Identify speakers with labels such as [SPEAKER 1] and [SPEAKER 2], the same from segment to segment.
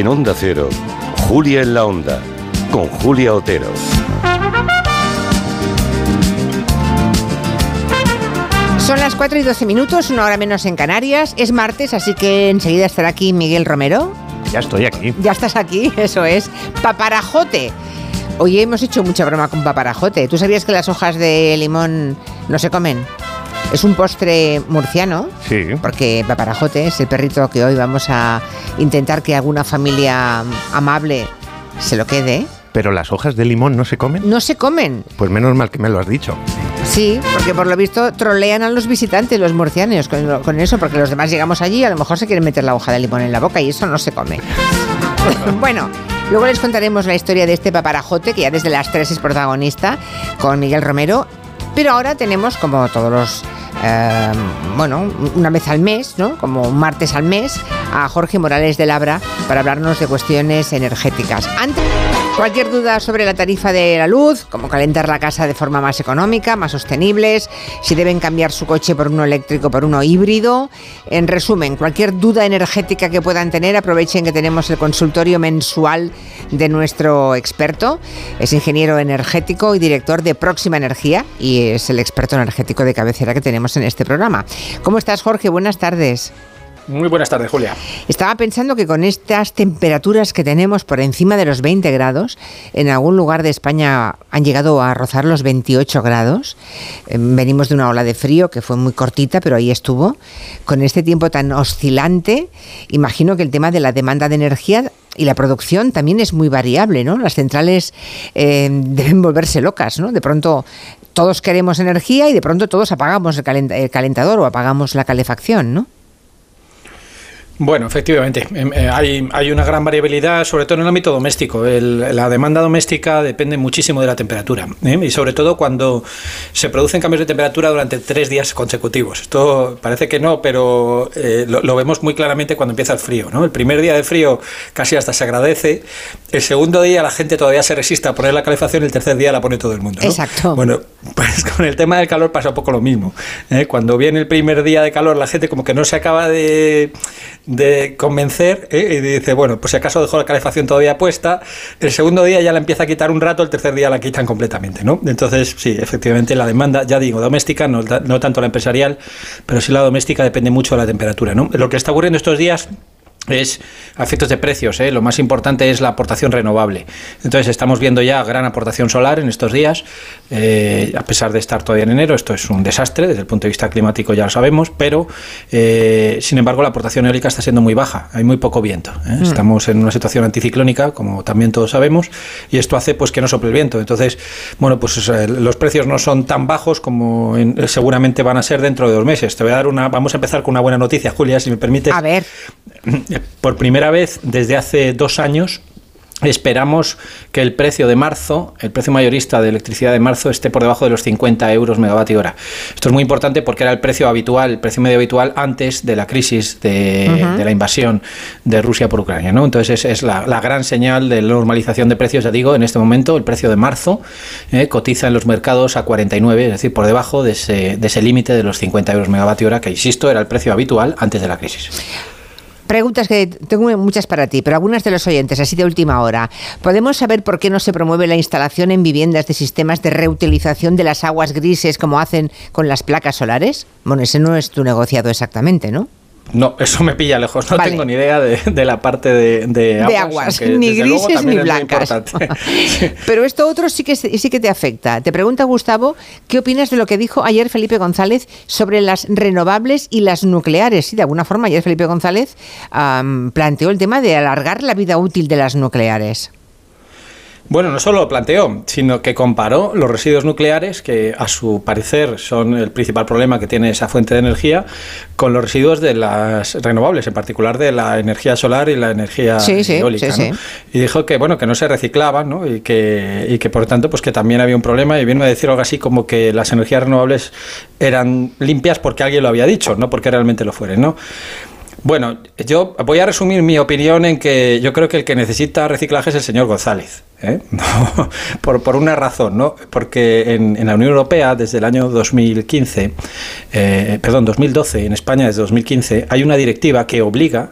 [SPEAKER 1] En Onda Cero, Julia en la Onda, con Julia Otero.
[SPEAKER 2] Son las 4 y 12 minutos, una hora menos en Canarias. Es martes, así que enseguida estará aquí Miguel Romero.
[SPEAKER 3] Ya estoy aquí.
[SPEAKER 2] Ya estás aquí, eso es. Paparajote. Hoy hemos hecho mucha broma con paparajote. ¿Tú sabías que las hojas de limón no se comen? Es un postre murciano.
[SPEAKER 3] Sí.
[SPEAKER 2] Porque paparajote es el perrito que hoy vamos a intentar que alguna familia amable se lo quede.
[SPEAKER 3] Pero las hojas de limón no se comen.
[SPEAKER 2] No se comen.
[SPEAKER 3] Pues menos mal que me lo has dicho.
[SPEAKER 2] Sí, porque por lo visto trolean a los visitantes, los murcianos, con, con, eso, porque los demás llegamos allí y a lo mejor se quieren meter la hoja de limón en la boca y eso no se come. bueno, luego les contaremos la historia de este paparajote, que ya desde las 3 es protagonista, con Miguel Romero. Pero ahora tenemos, como todos los eh, bueno, una vez al mes, ¿no? Como un martes al mes, a Jorge Morales de Labra para hablarnos de cuestiones energéticas. Antes, cualquier duda sobre la tarifa de la luz, cómo calentar la casa de forma más económica, más sostenibles, si deben cambiar su coche por uno eléctrico, por uno híbrido. En resumen, cualquier duda energética que puedan tener, aprovechen que tenemos el consultorio mensual de nuestro experto. Es ingeniero energético y director de Próxima Energía y es el experto energético de cabecera que tenemos en este programa. ¿Cómo estás, Jorge? Buenas tardes.
[SPEAKER 4] Muy buenas tardes, Julia.
[SPEAKER 2] Estaba pensando que con estas temperaturas que tenemos por encima de los 20 grados, en algún lugar de España han llegado a rozar los 28 grados. Venimos de una ola de frío que fue muy cortita, pero ahí estuvo. Con este tiempo tan oscilante, imagino que el tema de la demanda de energía y la producción también es muy variable, ¿no? Las centrales eh, deben volverse locas, ¿no? De pronto todos queremos energía y de pronto todos apagamos el, calentador o apagamos la calefacción, ¿no?
[SPEAKER 4] Bueno, efectivamente, hay, hay, una gran variabilidad, sobre todo en el ámbito doméstico. la demanda doméstica depende muchísimo de la temperatura ¿eh? y sobre todo cuando se producen cambios de temperatura durante tres días consecutivos. Esto parece que no, pero eh, lo, lo, vemos muy claramente cuando empieza el frío. ¿no? El primer día de frío casi hasta se agradece, el segundo día la gente todavía se resiste a poner la calefacción, el tercer día la pone todo el mundo. ¿no?
[SPEAKER 2] Exacto.
[SPEAKER 4] Bueno, pues con el tema del calor pasa un poco lo mismo. ¿eh? Cuando viene el primer día de calor, la gente como que no se acaba de de convencer ¿eh? y dice, bueno, pues si acaso dejo la calefacción todavía puesta, el segundo día ya la empieza a quitar un rato, el tercer día la quitan completamente, ¿no? Entonces, sí, efectivamente la demanda, ya digo, doméstica, no, no tanto la empresarial, pero sí la doméstica depende mucho de la temperatura, ¿no? Lo que está ocurriendo estos días es a efectos de precios. ¿eh? Lo más importante es la aportación renovable. Entonces estamos viendo ya gran aportación solar en estos días, eh, a pesar de estar todavía en enero. Esto es un desastre desde el punto de vista climático, ya lo sabemos, pero eh, sin embargo la aportación eólica está siendo muy baja. Hay muy poco viento. Mm. Estamos en una situación anticiclónica, como también todos sabemos, y esto hace pues que no sople el viento. Entonces, bueno, pues los precios no son tan bajos como seguramente van a ser dentro de dos meses. Te voy a dar una, vamos a empezar con una buena noticia, Julia, si me permites.
[SPEAKER 2] A ver.
[SPEAKER 4] Por primera vez desde hace dos años Esperamos que el precio de marzo, el precio mayorista de electricidad de marzo, esté por debajo de los 50 euros megavatio hora. Esto es muy importante porque era el precio habitual, el precio medio habitual antes de la crisis de, la invasión de Rusia por Ucrania. ¿no? Entonces es, la, gran señal de normalización de precios. Ya digo, en este momento el precio de marzo eh, cotiza en los mercados a 49, es decir, por debajo de ese, de ese límite de los 50 euros megavatio hora, que insisto, era el precio habitual antes de la crisis
[SPEAKER 2] preguntas que tengo muchas para ti, pero algunas de los oyentes, así de última hora. ¿Podemos saber por qué no se promueve la instalación en viviendas de sistemas de reutilización de las aguas grises como hacen con las placas solares? Bueno, ese no es tu negociado exactamente, ¿no?
[SPEAKER 4] No, eso me pilla lejos. No tengo ni idea de, la parte de,
[SPEAKER 2] de aguas. ni grises ni blancas. Pero esto otro sí que, sí que te afecta. Te pregunta Gustavo, ¿qué opinas de lo que dijo ayer Felipe González sobre las renovables y las nucleares? Sí, de alguna forma ayer Felipe González planteó el tema de alargar la vida útil de las nucleares.
[SPEAKER 4] Bueno, no solo lo planteó, sino que comparó los residuos nucleares, que a su parecer son el principal problema que tiene esa fuente de energía, con los residuos de las renovables, en particular de la energía solar y la energía eólica. y dijo que bueno que no se reciclaban ¿no? y que y que por tanto pues que también había un problema y vino a decir algo así como que las energías renovables eran limpias porque alguien lo había dicho, no porque realmente lo fueren, ¿no? Bueno, yo voy a resumir mi opinión en que yo creo que el que necesita reciclaje es el señor González. ¿Eh? por, una razón, ¿no? Porque en, la Unión Europea, desde el año 2015, eh, perdón, 2012, en España desde 2015, hay una directiva que obliga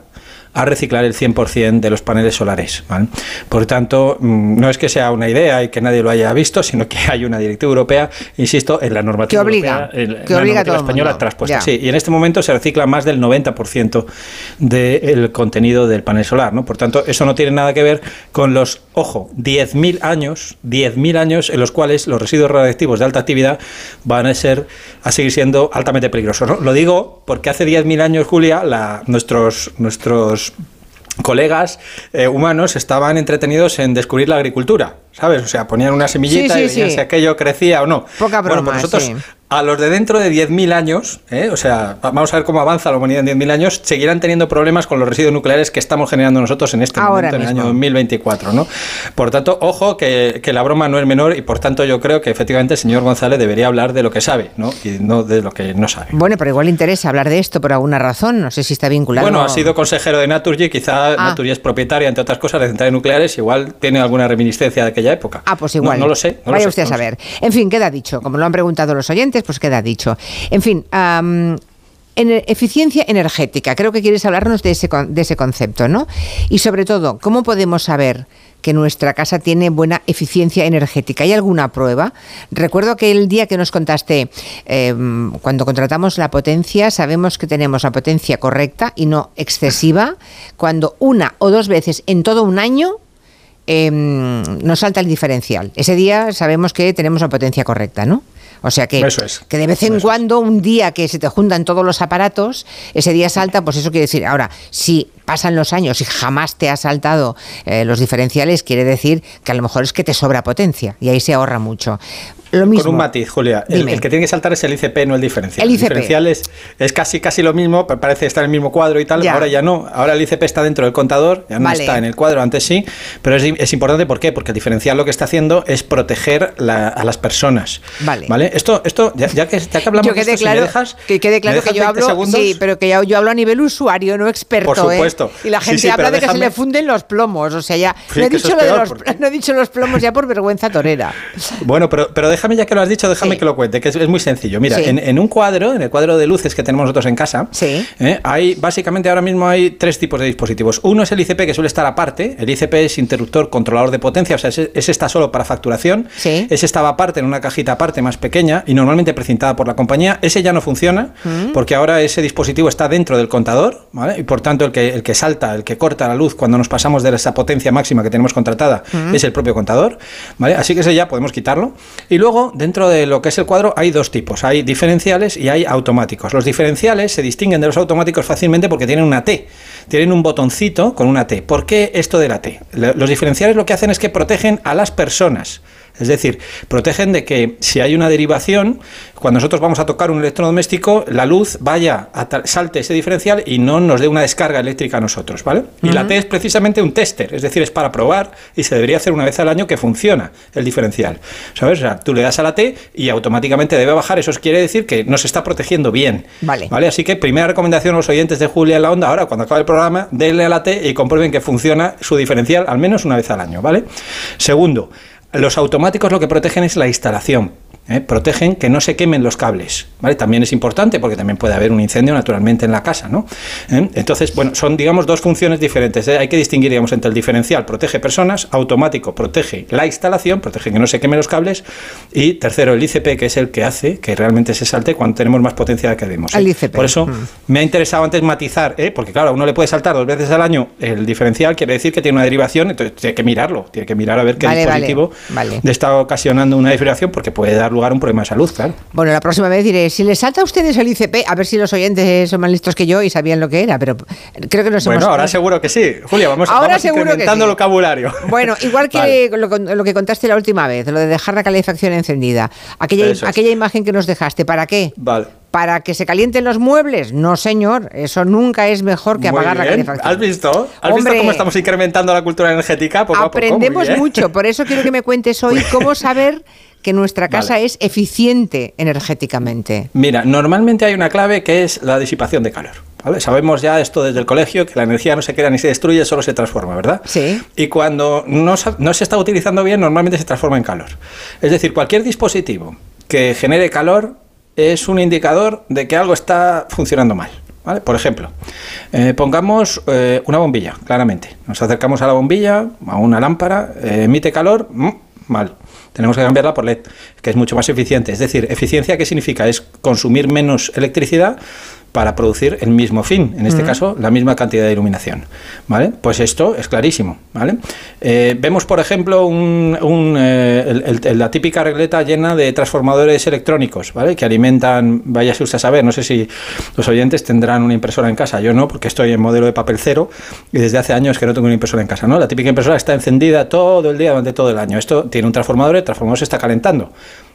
[SPEAKER 4] a reciclar el 100% de los paneles solares. ¿vale? Por tanto, mm, no es que sea una idea y que nadie lo haya visto, sino que hay una directiva europea, insisto, en la normativa
[SPEAKER 2] Que obliga,
[SPEAKER 4] europea, en
[SPEAKER 2] que
[SPEAKER 4] la
[SPEAKER 2] obliga a
[SPEAKER 4] normativa española.
[SPEAKER 2] Ya.
[SPEAKER 4] Sí, y en este momento se recicla más del 90% del contenido del panel solar, ¿no? Por tanto, eso no tiene nada que ver con los, ojo, 10.000 años, 10.000 años en los cuales los residuos radiactivos de alta actividad van a ser a seguir siendo altamente peligrosos, ¿no? Lo digo porque hace 10.000 años, Julia, la- nuestros nuestros colegas eh, humanos estaban entretenidos en descubrir la agricultura, ¿sabes? O sea, ponían una semillita
[SPEAKER 2] Sí, sí,
[SPEAKER 4] y veían
[SPEAKER 2] sí.
[SPEAKER 4] si aquello crecía o no.
[SPEAKER 2] Poca
[SPEAKER 4] Bueno,
[SPEAKER 2] broma,
[SPEAKER 4] pues nosotros, a los de dentro de 10.000 años, ¿eh? o sea, va- vamos a ver cómo avanza la humanidad en 10.000 años, seguirán teniendo problemas con los residuos nucleares que estamos generando nosotros en este
[SPEAKER 2] Ahora
[SPEAKER 4] momento, en el
[SPEAKER 2] mismo.
[SPEAKER 4] año 2024, ¿no? Por tanto, ojo que, que la broma no es menor y por tanto yo creo que efectivamente el señor González debería hablar de lo que sabe, ¿no? Y no de lo que no sabe.
[SPEAKER 2] Bueno, pero igual interesa hablar de esto por alguna razón. No sé si está vinculado.
[SPEAKER 4] Bueno, ha sido consejero de Naturgy, quizá
[SPEAKER 2] Ah.
[SPEAKER 4] Naturgy es propietaria, entre otras cosas, de centrales nucleares, igual tiene alguna reminiscencia de aquella época.
[SPEAKER 2] Ah, pues igual.
[SPEAKER 4] No, lo sé. no lo
[SPEAKER 2] Vaya
[SPEAKER 4] sé,
[SPEAKER 2] usted a
[SPEAKER 4] no
[SPEAKER 2] saber. En fin, queda dicho. Como lo han preguntado los oyentes, pues queda dicho. En fin, en eficiencia energética, creo que quieres hablarnos de ese, de ese concepto, ¿no? Y sobre todo, ¿cómo podemos saber que nuestra casa tiene buena eficiencia energética? ¿Hay alguna prueba? Recuerdo que el día que nos contaste, em, cuando contratamos la potencia, sabemos que tenemos la potencia correcta y no excesiva, cuando una o dos veces en todo un año em, nos salta el diferencial. Ese día sabemos que tenemos la potencia correcta, ¿no? O sea que,
[SPEAKER 4] es.
[SPEAKER 2] que de vez en
[SPEAKER 4] Eso
[SPEAKER 2] cuando, un día que se te juntan todos los aparatos, ese día salta, pues eso quiere decir, ahora, si pasan los años y jamás te ha saltado eh, los diferenciales, quiere decir que a lo mejor es que te sobra potencia y ahí se ahorra mucho. Lo mismo.
[SPEAKER 4] Con un matiz, Julia. El, que tiene que saltar es el ICP, no el diferencial.
[SPEAKER 2] El ICP.
[SPEAKER 4] diferencial es, es casi, casi lo mismo, parece estar en el mismo cuadro y tal.
[SPEAKER 2] Ya.
[SPEAKER 4] Ahora ya no. Ahora el ICP está dentro del contador, ya no
[SPEAKER 2] Vale.
[SPEAKER 4] está en el cuadro, antes sí. Pero es, es importante, ¿por qué? Porque el diferencial lo que está haciendo es proteger la- a las personas.
[SPEAKER 2] Vale.
[SPEAKER 4] Esto, esto ya, ya que, ya que hablamos
[SPEAKER 2] Yo
[SPEAKER 4] de si me dejas-
[SPEAKER 2] que quede claro
[SPEAKER 4] ¿me
[SPEAKER 2] que yo
[SPEAKER 4] 20
[SPEAKER 2] hablo,
[SPEAKER 4] segundos?
[SPEAKER 2] sí, pero que yo, yo hablo a nivel usuario, no experto,
[SPEAKER 4] Por supuesto.
[SPEAKER 2] ¿eh? Y la gente
[SPEAKER 4] sí,
[SPEAKER 2] habla de que se le funden los plomos, o sea, ya
[SPEAKER 4] Sí,
[SPEAKER 2] no, he dicho de los,
[SPEAKER 4] porque-
[SPEAKER 2] no he dicho los plomos ya por vergüenza torera.
[SPEAKER 4] Bueno, pero, pero déjame ya que lo has dicho, déjame que lo cuente, que es, es muy sencillo. Mira, en, en un cuadro, en el cuadro de luces que tenemos nosotros en casa. ¿eh? hay básicamente ahora mismo hay tres tipos de dispositivos. Uno es el ICP que suele estar aparte. El ICP es interruptor controlador de potencia, o sea, ese, ese está solo para facturación.
[SPEAKER 2] Sí.
[SPEAKER 4] Ese estaba aparte en una cajita aparte más pequeña y normalmente precintada por la compañía. Ese ya no funciona
[SPEAKER 2] Mm.
[SPEAKER 4] porque ahora ese dispositivo está dentro del contador, ¿vale? Y por tanto el que, el que salta, el que corta la luz cuando nos pasamos de esa potencia máxima que tenemos contratada es el propio contador, ¿vale? Así que ese ya podemos quitarlo. Y luego, dentro de lo que es el cuadro, hay dos tipos. Hay diferenciales y hay automáticos. Los diferenciales se distinguen de los automáticos fácilmente porque tienen una T. Tienen un botoncito con una T. ¿Por qué esto de la T? Los diferenciales lo que hacen es que protegen a las personas. Es decir, protegen de que si hay una derivación, cuando nosotros vamos a tocar un electrodoméstico, la luz vaya, a tal- salte ese diferencial y no nos dé una descarga eléctrica a nosotros, ¿vale? Y la T es precisamente un tester, es decir, es para probar y se debería hacer una vez al año que funciona el diferencial. ¿Sabes? O sea, tú le das a la T y automáticamente debe bajar, eso quiere decir que nos está protegiendo bien.
[SPEAKER 2] Vale.
[SPEAKER 4] ¿Vale? Así que primera recomendación a los oyentes de Julia en la Onda, ahora cuando acabe el programa, denle a la T y comprueben que funciona su diferencial al menos una vez al año, ¿vale? Segundo, los automáticos lo que protegen es la instalación. ¿Eh? Protegen que no se quemen los cables. ¿vale? También es importante porque también puede haber un incendio naturalmente en la casa. ¿no? ¿Eh? Entonces, bueno, son digamos dos funciones diferentes. ¿eh? Hay que distinguir digamos, entre el diferencial protege personas, automático protege la instalación, protege que no se quemen los cables y tercero el ICP que es el que hace que realmente se salte cuando tenemos más potencia de la que debemos. ¿eh?
[SPEAKER 2] El ICP.
[SPEAKER 4] Por eso
[SPEAKER 2] Mm.
[SPEAKER 4] me ha interesado antes matizar, ¿eh? porque claro, a uno le puede saltar dos veces al año el diferencial, quiere decir que tiene una derivación, entonces tiene que mirarlo, tiene que mirar a ver qué
[SPEAKER 2] Vale, vale,
[SPEAKER 4] dispositivo
[SPEAKER 2] vale.
[SPEAKER 4] le está ocasionando una desviación porque puede dar lugar a un problema de salud, claro.
[SPEAKER 2] Bueno, la próxima vez diré, si les salta a ustedes el ICP, a ver si los oyentes son más listos que yo y sabían lo que era, pero creo que nos
[SPEAKER 4] Bueno,
[SPEAKER 2] hemos...
[SPEAKER 4] ahora seguro que sí. Julia, vamos,
[SPEAKER 2] Ahora
[SPEAKER 4] vamos
[SPEAKER 2] seguro que
[SPEAKER 4] incrementando
[SPEAKER 2] sí.
[SPEAKER 4] el vocabulario.
[SPEAKER 2] Bueno, igual que
[SPEAKER 4] Vale.
[SPEAKER 2] lo, que contaste la última vez, lo de dejar la calefacción encendida. Aquella,
[SPEAKER 4] Eso es.
[SPEAKER 2] aquella imagen que nos dejaste, ¿para qué?
[SPEAKER 4] Vale.
[SPEAKER 2] ¿Para que se calienten los muebles? No, señor, eso nunca es mejor que apagar la calefacción.
[SPEAKER 4] ¿Has visto? ¿Has
[SPEAKER 2] Hombre,
[SPEAKER 4] visto cómo estamos incrementando la cultura energética poco a poco?
[SPEAKER 2] Aprendemos mucho, por eso quiero que me cuentes hoy cómo saber que nuestra casa
[SPEAKER 4] Vale.
[SPEAKER 2] es eficiente energéticamente.
[SPEAKER 4] Mira, normalmente hay una clave que es la disipación de calor. ¿vale? Sabemos ya esto desde el colegio, que la energía no se crea ni se destruye, solo se transforma, ¿verdad?
[SPEAKER 2] Sí.
[SPEAKER 4] Y cuando no, se está utilizando bien, normalmente se transforma en calor. Es decir, cualquier dispositivo que genere calor es un indicador de que algo está funcionando mal. ¿vale? Por ejemplo, eh, pongamos eh, una bombilla, claramente. Nos acercamos a la bombilla, a una lámpara, eh, emite calor, mm, mal. Tenemos que cambiarla por LED, que es mucho más eficiente. Es decir, eficiencia, ¿qué significa? Es consumir menos electricidad para producir el mismo fin, en este caso la misma cantidad de iluminación. ¿vale? Pues esto es clarísimo. ¿vale? Eh, vemos, por ejemplo, un, un, eh, el- el- la típica regleta llena de transformadores electrónicos ¿vale? que alimentan, vaya usted a saber, no sé si los oyentes tendrán una impresora en casa, yo no, porque estoy en modelo de papel cero y desde hace años que no tengo una impresora en casa. ¿no? La típica impresora está encendida todo el día durante todo el año. Esto tiene un transformador, el transformador se está calentando.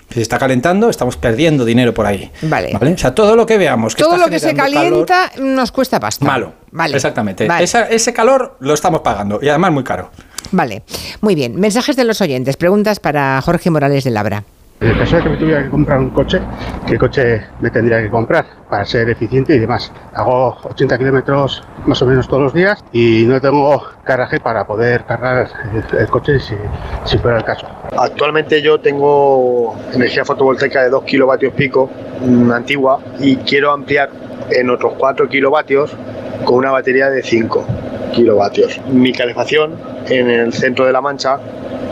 [SPEAKER 4] Si se está calentando, estamos perdiendo dinero por ahí.
[SPEAKER 2] Vale.
[SPEAKER 4] O sea, todo lo que veamos que
[SPEAKER 2] Todo
[SPEAKER 4] está
[SPEAKER 2] lo que se
[SPEAKER 4] calor,
[SPEAKER 2] calienta nos cuesta pasta.
[SPEAKER 4] malo.
[SPEAKER 2] Vale.
[SPEAKER 4] Exactamente.
[SPEAKER 2] Vale.
[SPEAKER 4] Esa- ese calor lo estamos pagando y además muy caro.
[SPEAKER 2] Vale. Muy bien. Mensajes de los oyentes. Preguntas para Jorge Morales de Labra.
[SPEAKER 5] El caso de que me tuviera que comprar un coche, ¿qué coche me tendría que comprar para ser eficiente y demás? Hago 80 kilómetros más o menos todos los días y no tengo garaje para poder cargar el, el coche si, si fuera el caso.
[SPEAKER 6] Actualmente yo tengo energía fotovoltaica de 2 kilovatios pico, mm, antigua, y quiero ampliar en otros 4 kilovatios con una batería de 5 kilovatios. Mi calefacción en el centro de La Mancha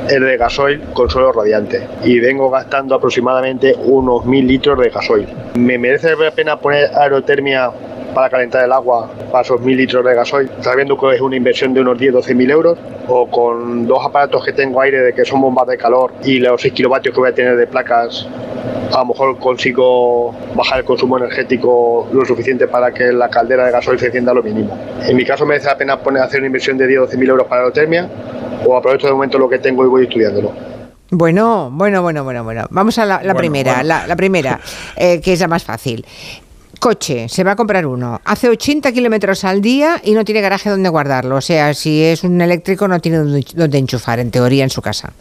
[SPEAKER 6] es de gasoil con suelo radiante y vengo gastando aproximadamente unos 1000 litros de gasoil. ¿Me merece la pena poner aerotermia para calentar el agua para esos 1000 litros de gasoil, sabiendo que es una inversión de unos 10-12 mil euros? O con dos aparatos que tengo aire de que son bombas de calor y los 6 kilovatios que voy a tener de placas, a lo mejor consigo bajar el consumo energético lo suficiente para que la caldera de gasoil se encienda lo mínimo. En mi caso merece la pena poner, hacer una inversión de 10-12 mil euros para aerotermia o aprovecho de momento lo que tengo y voy estudiándolo.
[SPEAKER 2] Bueno, bueno, bueno, bueno, bueno. Vamos a la, la
[SPEAKER 4] Bueno,
[SPEAKER 2] primera,
[SPEAKER 4] bueno.
[SPEAKER 2] La, la primera, eh, que es la más fácil. Coche, se va a comprar uno. Hace 80 kilómetros al día y no tiene garaje donde guardarlo. O sea, si es un eléctrico, no tiene donde, enchufar, en teoría, en su casa.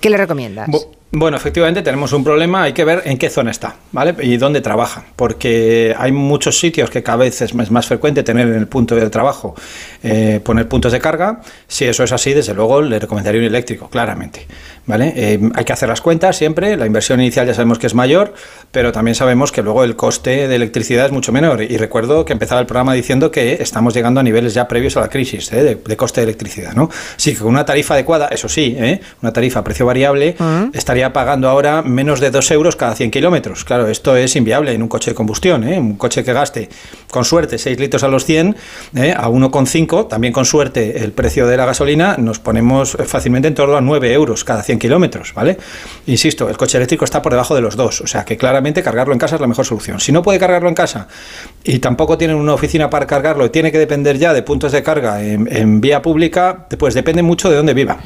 [SPEAKER 2] ¿Qué le recomiendas?
[SPEAKER 4] Bu- Bueno, efectivamente tenemos un problema, hay que ver en qué zona está, ¿vale? Y dónde trabaja, porque hay muchos sitios que cada vez es más, frecuente tener en el punto de trabajo eh, poner puntos de carga. Si eso es así, desde luego le recomendaría un eléctrico, claramente, ¿vale? Eh, hay que hacer las cuentas siempre, la inversión inicial ya sabemos que es mayor, pero también sabemos que luego el coste de electricidad es mucho menor. Y recuerdo que empezaba el programa diciendo que estamos llegando a niveles ya previos a la crisis ¿eh? de, de coste de electricidad, ¿no? Sí, que con una tarifa adecuada, eso sí, ¿eh? una tarifa a precio variable, estaría pagando ahora menos de 2 euros cada 100 kilómetros. Claro, esto es inviable en un coche de combustión, ¿eh? un coche que gaste con suerte 6 litros a los 100, ¿eh? a 1,5, también con suerte el precio de la gasolina, nos ponemos fácilmente en torno a 9 euros cada 100 kilómetros, ¿vale? Insisto, el coche eléctrico está por debajo de los dos, o sea que claramente cargarlo en casa es la mejor solución. Si no puede cargarlo en casa y tampoco tienen una oficina para cargarlo y tiene que depender ya de puntos de carga en, en vía pública, pues depende mucho de dónde viva.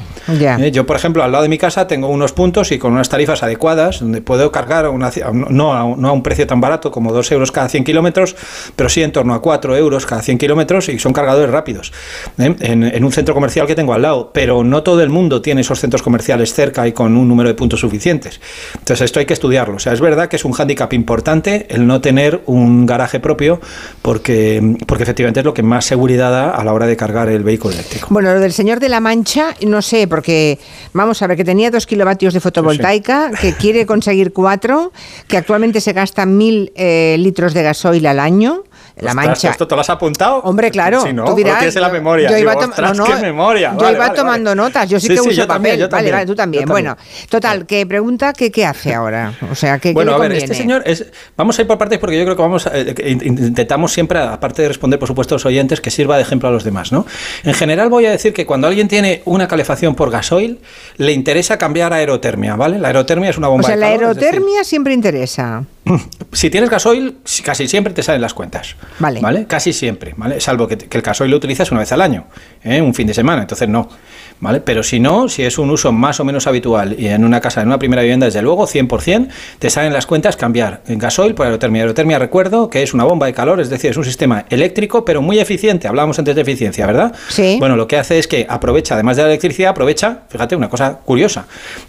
[SPEAKER 4] ¿Eh? Yo, por ejemplo, al lado de mi casa tengo unos puntos y con unas tarifas adecuadas, donde puedo cargar a una, no, a, un- no a un precio tan barato como 2 euros cada 100 kilómetros, pero sí en torno a 4 euros cada 100 kilómetros y son cargadores rápidos. ¿eh? En, en un centro comercial que tengo al lado, pero no todo el mundo tiene esos centros comerciales cerca y con un número de puntos suficientes. Entonces, esto hay que estudiarlo. O sea, es verdad que es un hándicap importante el no tener un garaje propio, porque, porque efectivamente es lo que más seguridad da a la hora de cargar el vehículo eléctrico.
[SPEAKER 2] Bueno, lo del señor de la Mancha, no sé, porque vamos a ver que tenía dos kilovatios de fotovoltaica, que quiere conseguir cuatro, que actualmente se gasta mil eh, litros de gasoil al año. La Mancha.
[SPEAKER 4] ¿Esto te lo has apuntado?
[SPEAKER 2] Hombre, claro.
[SPEAKER 4] Sí, ¿no?
[SPEAKER 2] tú dirás,
[SPEAKER 4] tienes en la memoria.
[SPEAKER 2] Yo iba,
[SPEAKER 4] Digo,
[SPEAKER 2] no, no,
[SPEAKER 4] qué memoria.
[SPEAKER 2] Yo
[SPEAKER 4] Vale,
[SPEAKER 2] iba
[SPEAKER 4] vale,
[SPEAKER 2] tomando
[SPEAKER 4] vale.
[SPEAKER 2] notas. Yo sí,
[SPEAKER 4] Sí,
[SPEAKER 2] que
[SPEAKER 4] sí,
[SPEAKER 2] uso
[SPEAKER 4] yo también,
[SPEAKER 2] papel.
[SPEAKER 4] yo
[SPEAKER 2] vale,
[SPEAKER 4] también,
[SPEAKER 2] vale, tú también.
[SPEAKER 4] también.
[SPEAKER 2] Bueno, total, que pregunta que qué hace ahora. O sea, que
[SPEAKER 4] Bueno,
[SPEAKER 2] ¿qué
[SPEAKER 4] a ver, este señor es. Vamos a ir por partes porque yo creo que vamos. a- eh, intentamos siempre, aparte de responder, por supuesto, a los oyentes, que sirva de ejemplo a los demás, ¿no? En general, voy a decir que cuando alguien tiene una calefacción por gasoil, le interesa cambiar a aerotermia, ¿vale? La aerotermia es una
[SPEAKER 2] O
[SPEAKER 4] bomba
[SPEAKER 2] sea,
[SPEAKER 4] de
[SPEAKER 2] la
[SPEAKER 4] calor, es decir,
[SPEAKER 2] aerotermia siempre interesa.
[SPEAKER 4] Si tienes gasoil, si- casi siempre te salen las cuentas.
[SPEAKER 2] Vale.
[SPEAKER 4] Casi siempre, ¿vale? Salvo que, que el gasoil lo utilizas una vez al año, ¿eh? un fin de semana, entonces no. ¿Vale? Pero si no, si es un uso más o menos habitual y en una casa, en una primera vivienda, desde luego, 100%, te salen las cuentas cambiar en gasoil por aerotermia. Aerotermia, recuerdo que es una bomba de calor, es decir, es un sistema eléctrico, pero muy eficiente. Hablábamos antes de eficiencia, ¿verdad?
[SPEAKER 2] Sí.
[SPEAKER 4] Bueno, lo que hace es que aprovecha, además de la electricidad, aprovecha, fíjate, una cosa curiosa,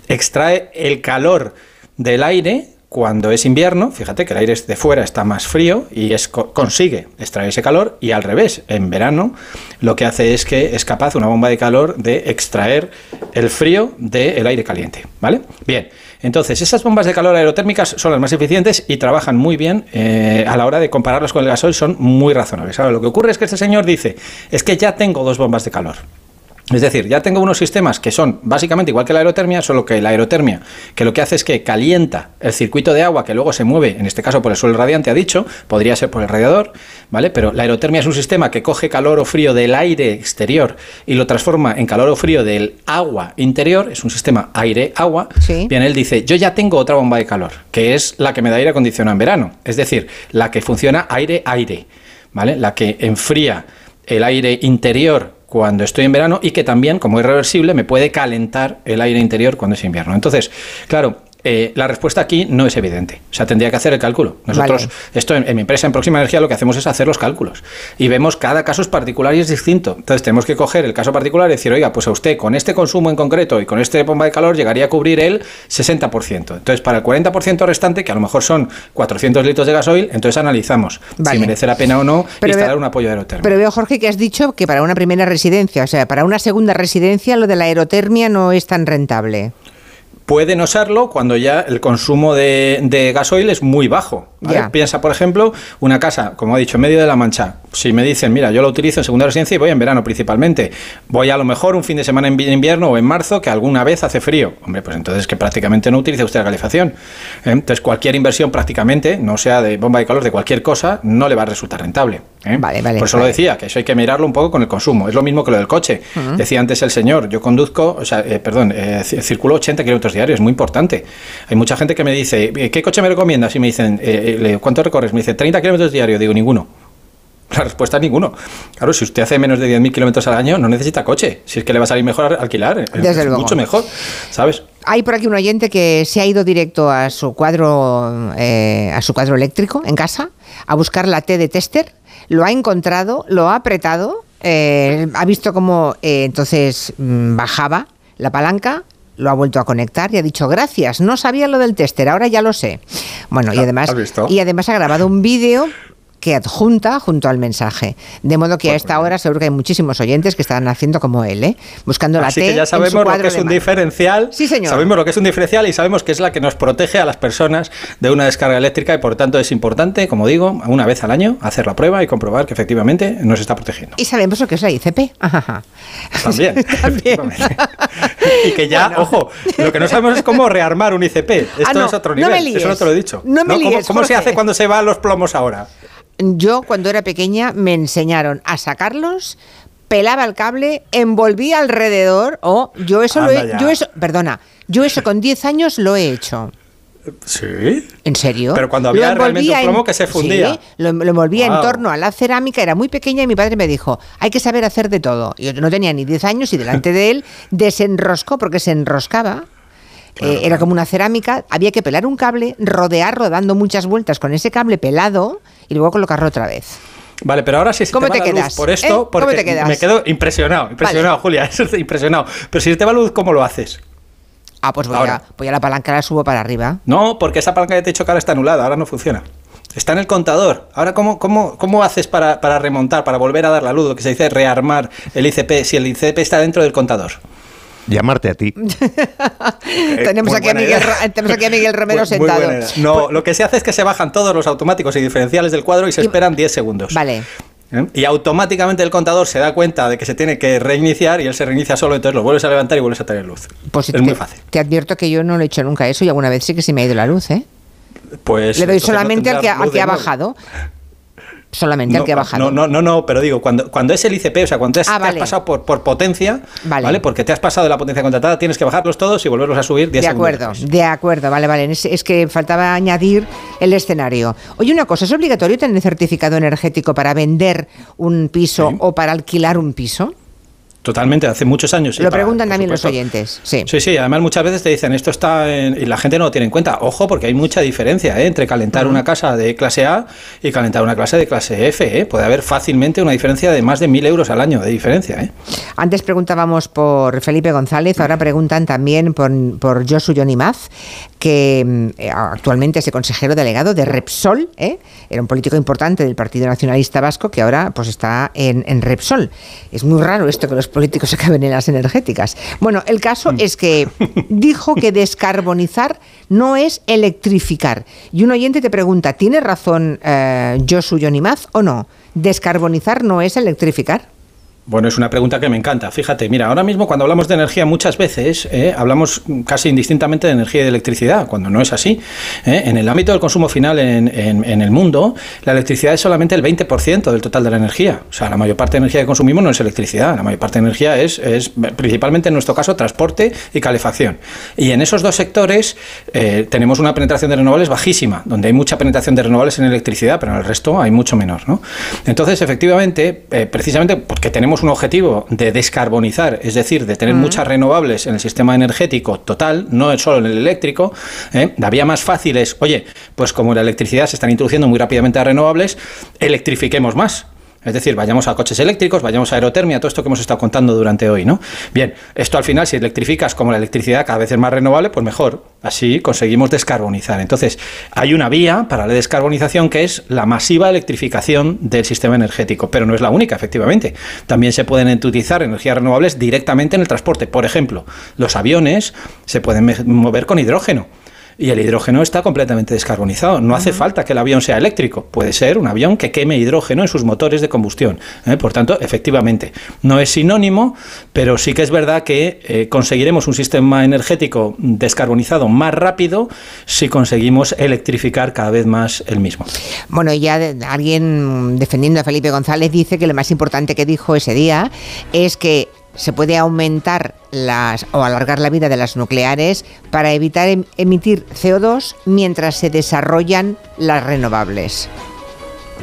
[SPEAKER 4] extrae el calor del aire cuando es invierno, fíjate que el aire de fuera está más frío y es, consigue extraer ese calor y al revés, en verano lo que hace es que es capaz una bomba de calor de extraer el frío del aire caliente, ¿vale? Bien, entonces esas bombas de calor aerotérmicas son las más eficientes y trabajan muy bien eh, a la hora de compararlas con el gasoil, son muy razonables. Ahora, lo que ocurre es que este señor dice, es que ya tengo dos bombas de calor. Es decir, ya tengo unos sistemas que son básicamente igual que la aerotermia, solo que la aerotermia, que lo que hace es que calienta el circuito de agua que luego se mueve, en este caso por el suelo radiante, ha dicho, podría ser por el radiador, ¿vale? Pero la aerotermia es un sistema que coge calor o frío del aire exterior y lo transforma en calor o frío del agua interior, es un sistema aire-agua. Bien, él dice, yo ya tengo otra bomba de calor, que es la que me da aire acondicionado en verano, es decir, la que funciona aire-aire, ¿vale? La que enfría el aire interior cuando estoy en verano y que también, como es reversible, me puede calentar el aire interior cuando es invierno. Entonces, claro, eh, la respuesta aquí no es evidente. O sea, tendría que hacer el cálculo. Nosotros, esto en, mi empresa, en Próxima Energía, lo que hacemos es hacer los cálculos. Y vemos cada caso es particular y es distinto. Entonces, tenemos que coger el caso particular y decir, oiga, pues a usted con este consumo en concreto y con este bomba de calor llegaría a cubrir el 60%. Entonces, para el 40% restante, que a lo mejor son 400 litros de gasoil, entonces analizamos si merece la pena o no instalar un apoyo aerotérmico.
[SPEAKER 2] Pero veo, Jorge, que has dicho que para una primera residencia, o sea, para una segunda residencia, lo de la aerotermia no es tan rentable
[SPEAKER 4] puede no serlo cuando ya el consumo de, gasoil es muy bajo. Piensa, por ejemplo, una casa, como ha dicho, en medio de la mancha. Si me dicen, mira, yo lo utilizo en segunda residencia y voy en verano principalmente, voy a lo mejor un fin de semana en invierno o en marzo que alguna vez hace frío. Hombre, pues entonces que prácticamente no utilice usted la calefacción. ¿eh? Entonces cualquier inversión prácticamente, no sea de bomba de calor, de cualquier cosa, no le va a resultar rentable. ¿eh?
[SPEAKER 2] Vale, vale,
[SPEAKER 4] por eso lo decía, que eso hay que mirarlo un poco con el consumo. Es lo mismo que lo del coche. Decía antes el señor, yo conduzco, o sea, eh, perdón, circulo 80 kilómetros es muy importante. Hay mucha gente que me dice, ¿qué coche me recomiendas? Y me dicen, ¿cuánto recorres? Me dice, 30 kilómetros diarios. Digo, ninguno. La respuesta es ninguno. Claro, si usted hace menos de 10.000 kilómetros al año, no necesita coche. Si es que le va a salir mejor alquilar.
[SPEAKER 2] Desde luego.
[SPEAKER 4] Mucho mejor, ¿sabes?
[SPEAKER 2] Hay por aquí un oyente que se ha ido directo a su cuadro, eh, a su cuadro eléctrico en casa a buscar la T de tester. Lo ha encontrado, lo ha apretado, eh, ha visto cómo eh, entonces mm, bajaba la palanca, lo ha vuelto a conectar y ha dicho gracias, no sabía lo del tester, ahora ya lo sé. Bueno, y además, y además ha grabado un vídeo que adjunta junto al mensaje. De modo que a esta hora seguro que hay muchísimos oyentes que están haciendo como él, ¿eh? buscando la
[SPEAKER 4] Así
[SPEAKER 2] T.
[SPEAKER 4] que ya sabemos lo que es un diferencial.
[SPEAKER 2] Sí, señor.
[SPEAKER 4] Sabemos lo que es un diferencial y sabemos que es la que nos protege a las personas de una descarga eléctrica y por tanto es importante, como digo, una vez al año hacer la prueba y comprobar que efectivamente nos está protegiendo.
[SPEAKER 2] Y sabemos lo que es la ICP.
[SPEAKER 4] También. y que ya, ojo, lo que no sabemos es cómo rearmar un ICP. Esto
[SPEAKER 2] ah, no,
[SPEAKER 4] es otro nivel.
[SPEAKER 2] No me líes,
[SPEAKER 4] Eso no te lo he dicho.
[SPEAKER 2] No me líes,
[SPEAKER 4] ¿Cómo, se hace cuando se van los plomos ahora?
[SPEAKER 2] Yo cuando era pequeña me enseñaron a sacarlos, pelaba el cable, envolvía alrededor, o yo eso lo he, yo eso, perdona, yo eso con 10 años lo he hecho.
[SPEAKER 4] ¿Sí?
[SPEAKER 2] ¿En serio?
[SPEAKER 4] Pero cuando había realmente un plomo que se fundía.
[SPEAKER 2] Sí, lo, envolvía en torno a la cerámica, era muy pequeña y mi padre me dijo, hay que saber hacer de todo. Yo no tenía ni 10 años y delante de él desenroscó porque se enroscaba. Eh, era como una cerámica, había que pelar un cable, rodearlo dando muchas vueltas con ese cable pelado y luego colocarlo otra vez.
[SPEAKER 4] Vale, pero ahora sí se
[SPEAKER 2] ¿Cómo
[SPEAKER 4] te,
[SPEAKER 2] va
[SPEAKER 4] te
[SPEAKER 2] quedas?
[SPEAKER 4] luz por esto,
[SPEAKER 2] ¿Eh? ¿Cómo te quedas?
[SPEAKER 4] me quedo impresionado, impresionado, Julia, impresionado. Pero si se te va luz, ¿cómo lo haces?
[SPEAKER 2] Ah, pues voy, a, voy a la palanca, la subo para arriba.
[SPEAKER 4] No, porque esa palanca de techo cara está anulada, ahora no funciona. Está en el contador. Ahora, ¿cómo, cómo, cómo haces para, para remontar, para volver a dar la luz? Lo que se dice rearmar el ICP, si el ICP está dentro del contador.
[SPEAKER 3] Llamarte a ti.
[SPEAKER 2] tenemos, aquí a Miguel, tenemos, aquí a Miguel, Romero sentado.
[SPEAKER 4] no, pues lo que se hace es que se bajan todos los automáticos y diferenciales del cuadro y se esperan 10 segundos.
[SPEAKER 2] Vale.
[SPEAKER 4] ¿Eh? Y automáticamente el contador se da cuenta de que se tiene que reiniciar y él se reinicia solo, entonces lo vuelves a levantar y vuelves a tener luz.
[SPEAKER 2] Pues
[SPEAKER 4] es
[SPEAKER 2] te,
[SPEAKER 4] muy fácil.
[SPEAKER 2] Te advierto que yo no lo he hecho nunca eso y alguna vez sí que se me ha ido la luz, ¿eh?
[SPEAKER 4] Pues
[SPEAKER 2] Le doy solamente al que, al que ha bajado solamente
[SPEAKER 4] no,
[SPEAKER 2] que ha bajado.
[SPEAKER 4] No, no, no, pero digo, cuando, cuando es el ICP, o sea, cuando ah, te has pasado por, por potencia, vale. Porque te has pasado de la potencia contratada, tienes que bajarlos todos y volverlos a subir 10
[SPEAKER 2] De acuerdo, de acuerdo, vale, vale. Es, es, que faltaba añadir el escenario. Oye, una cosa, ¿es obligatorio tener certificado energético para vender un piso o para alquilar un piso?
[SPEAKER 4] Totalmente, hace muchos años.
[SPEAKER 2] Lo
[SPEAKER 4] para-
[SPEAKER 2] preguntan también los oyentes. Sí.
[SPEAKER 4] Sí, sí, además muchas veces te dicen esto está en- y la gente no lo tiene en cuenta. Ojo, porque hay mucha diferencia ¿eh? entre calentar una casa de clase A y calentar una clase de clase F. ¿eh? Puede haber fácilmente una diferencia de más de 1.000 euros al año de diferencia. ¿eh?
[SPEAKER 2] Antes preguntábamos por Felipe González, ahora preguntan también por, por Josu Yonimaz, que mm, actualmente es el consejero delegado de Repsol, ¿eh? era un político importante del Partido Nacionalista Vasco que ahora pues está en, en Repsol. Es muy raro esto que los políticos acaben en las energéticas. Bueno, el caso es que dijo que descarbonizar no es electrificar. Y un oyente te pregunta, ¿tiene razón eh, Josu Yonimaz o no? ¿Descarbonizar no es electrificar?
[SPEAKER 4] Bueno, es una pregunta que me encanta. Fíjate, mira, ahora mismo cuando hablamos de energía muchas veces eh, hablamos casi indistintamente de energía y de electricidad, cuando no es así. ¿eh? En el ámbito del consumo final en, en- el mundo, la electricidad es solamente el 20% del total de la energía. O sea, la mayor parte de energía que consumimos no es electricidad, la mayor parte de energía es, es principalmente en nuestro caso transporte y calefacción. Y en esos dos sectores eh, tenemos una penetración de renovables bajísima, donde hay mucha penetración de renovables en electricidad, pero en el resto hay mucho menor. ¿no? Entonces, efectivamente, precisamente porque tenemos un objetivo de descarbonizar, es decir, de tener muchas renovables en el sistema energético total, no solo en el eléctrico, ¿eh? la vía más fácil es, oye, pues como la electricidad se están introduciendo muy rápidamente a renovables, electrifiquemos más. Es decir, vayamos a coches eléctricos, vayamos a aerotermia, todo esto que hemos estado contando durante hoy, ¿no? Bien, esto al final, si electrificas como la electricidad cada vez es más renovable, pues mejor. Así conseguimos descarbonizar. Entonces, hay una vía para la descarbonización que es la masiva electrificación del sistema energético, pero no es la única, efectivamente. También se pueden utilizar energías renovables directamente en el transporte. Por ejemplo, los aviones se pueden mover con hidrógeno. Y el hidrógeno está completamente descarbonizado. No hace falta que el avión sea eléctrico. Puede ser un avión que queme hidrógeno en sus motores de combustión. ¿eh? Por tanto, efectivamente, no es sinónimo, pero sí que es verdad que eh, conseguiremos un sistema energético descarbonizado más rápido si conseguimos electrificar cada vez más el mismo.
[SPEAKER 2] Bueno, ya de- alguien defendiendo a Felipe González dice que lo más importante que dijo ese día es que se puede aumentar las o alargar la vida de las nucleares para evitar em- emitir CO2 mientras se desarrollan las renovables.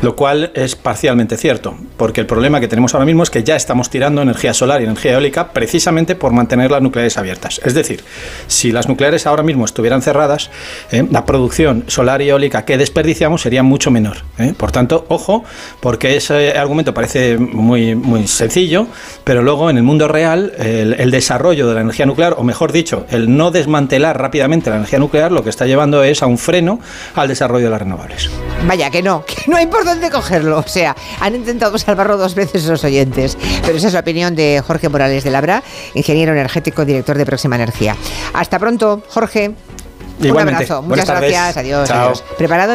[SPEAKER 4] Lo cual es parcialmente cierto, porque el problema que tenemos ahora mismo es que ya estamos tirando energía solar y energía eólica precisamente por mantener las nucleares abiertas. Es decir, si las nucleares ahora mismo estuvieran cerradas, eh, la producción solar y eólica que desperdiciamos sería mucho menor. eh. Por tanto, ojo, porque ese argumento parece muy, muy sencillo, pero luego en el mundo real el, desarrollo de la energía nuclear, o mejor dicho, el no desmantelar rápidamente la energía nuclear, lo que está llevando es a un freno al desarrollo de las renovables.
[SPEAKER 2] Vaya, que no, que no hay por dónde cogerlo. O sea, han intentado salvarlo dos veces los oyentes. Pero esa es la opinión de Jorge Morales de Labra, ingeniero energético, director de Próxima Energía. Hasta pronto, Jorge. Un abrazo.
[SPEAKER 4] Buenas
[SPEAKER 2] Muchas
[SPEAKER 4] tardes.
[SPEAKER 2] gracias. Adiós.
[SPEAKER 4] Chao.
[SPEAKER 2] adiós. Preparado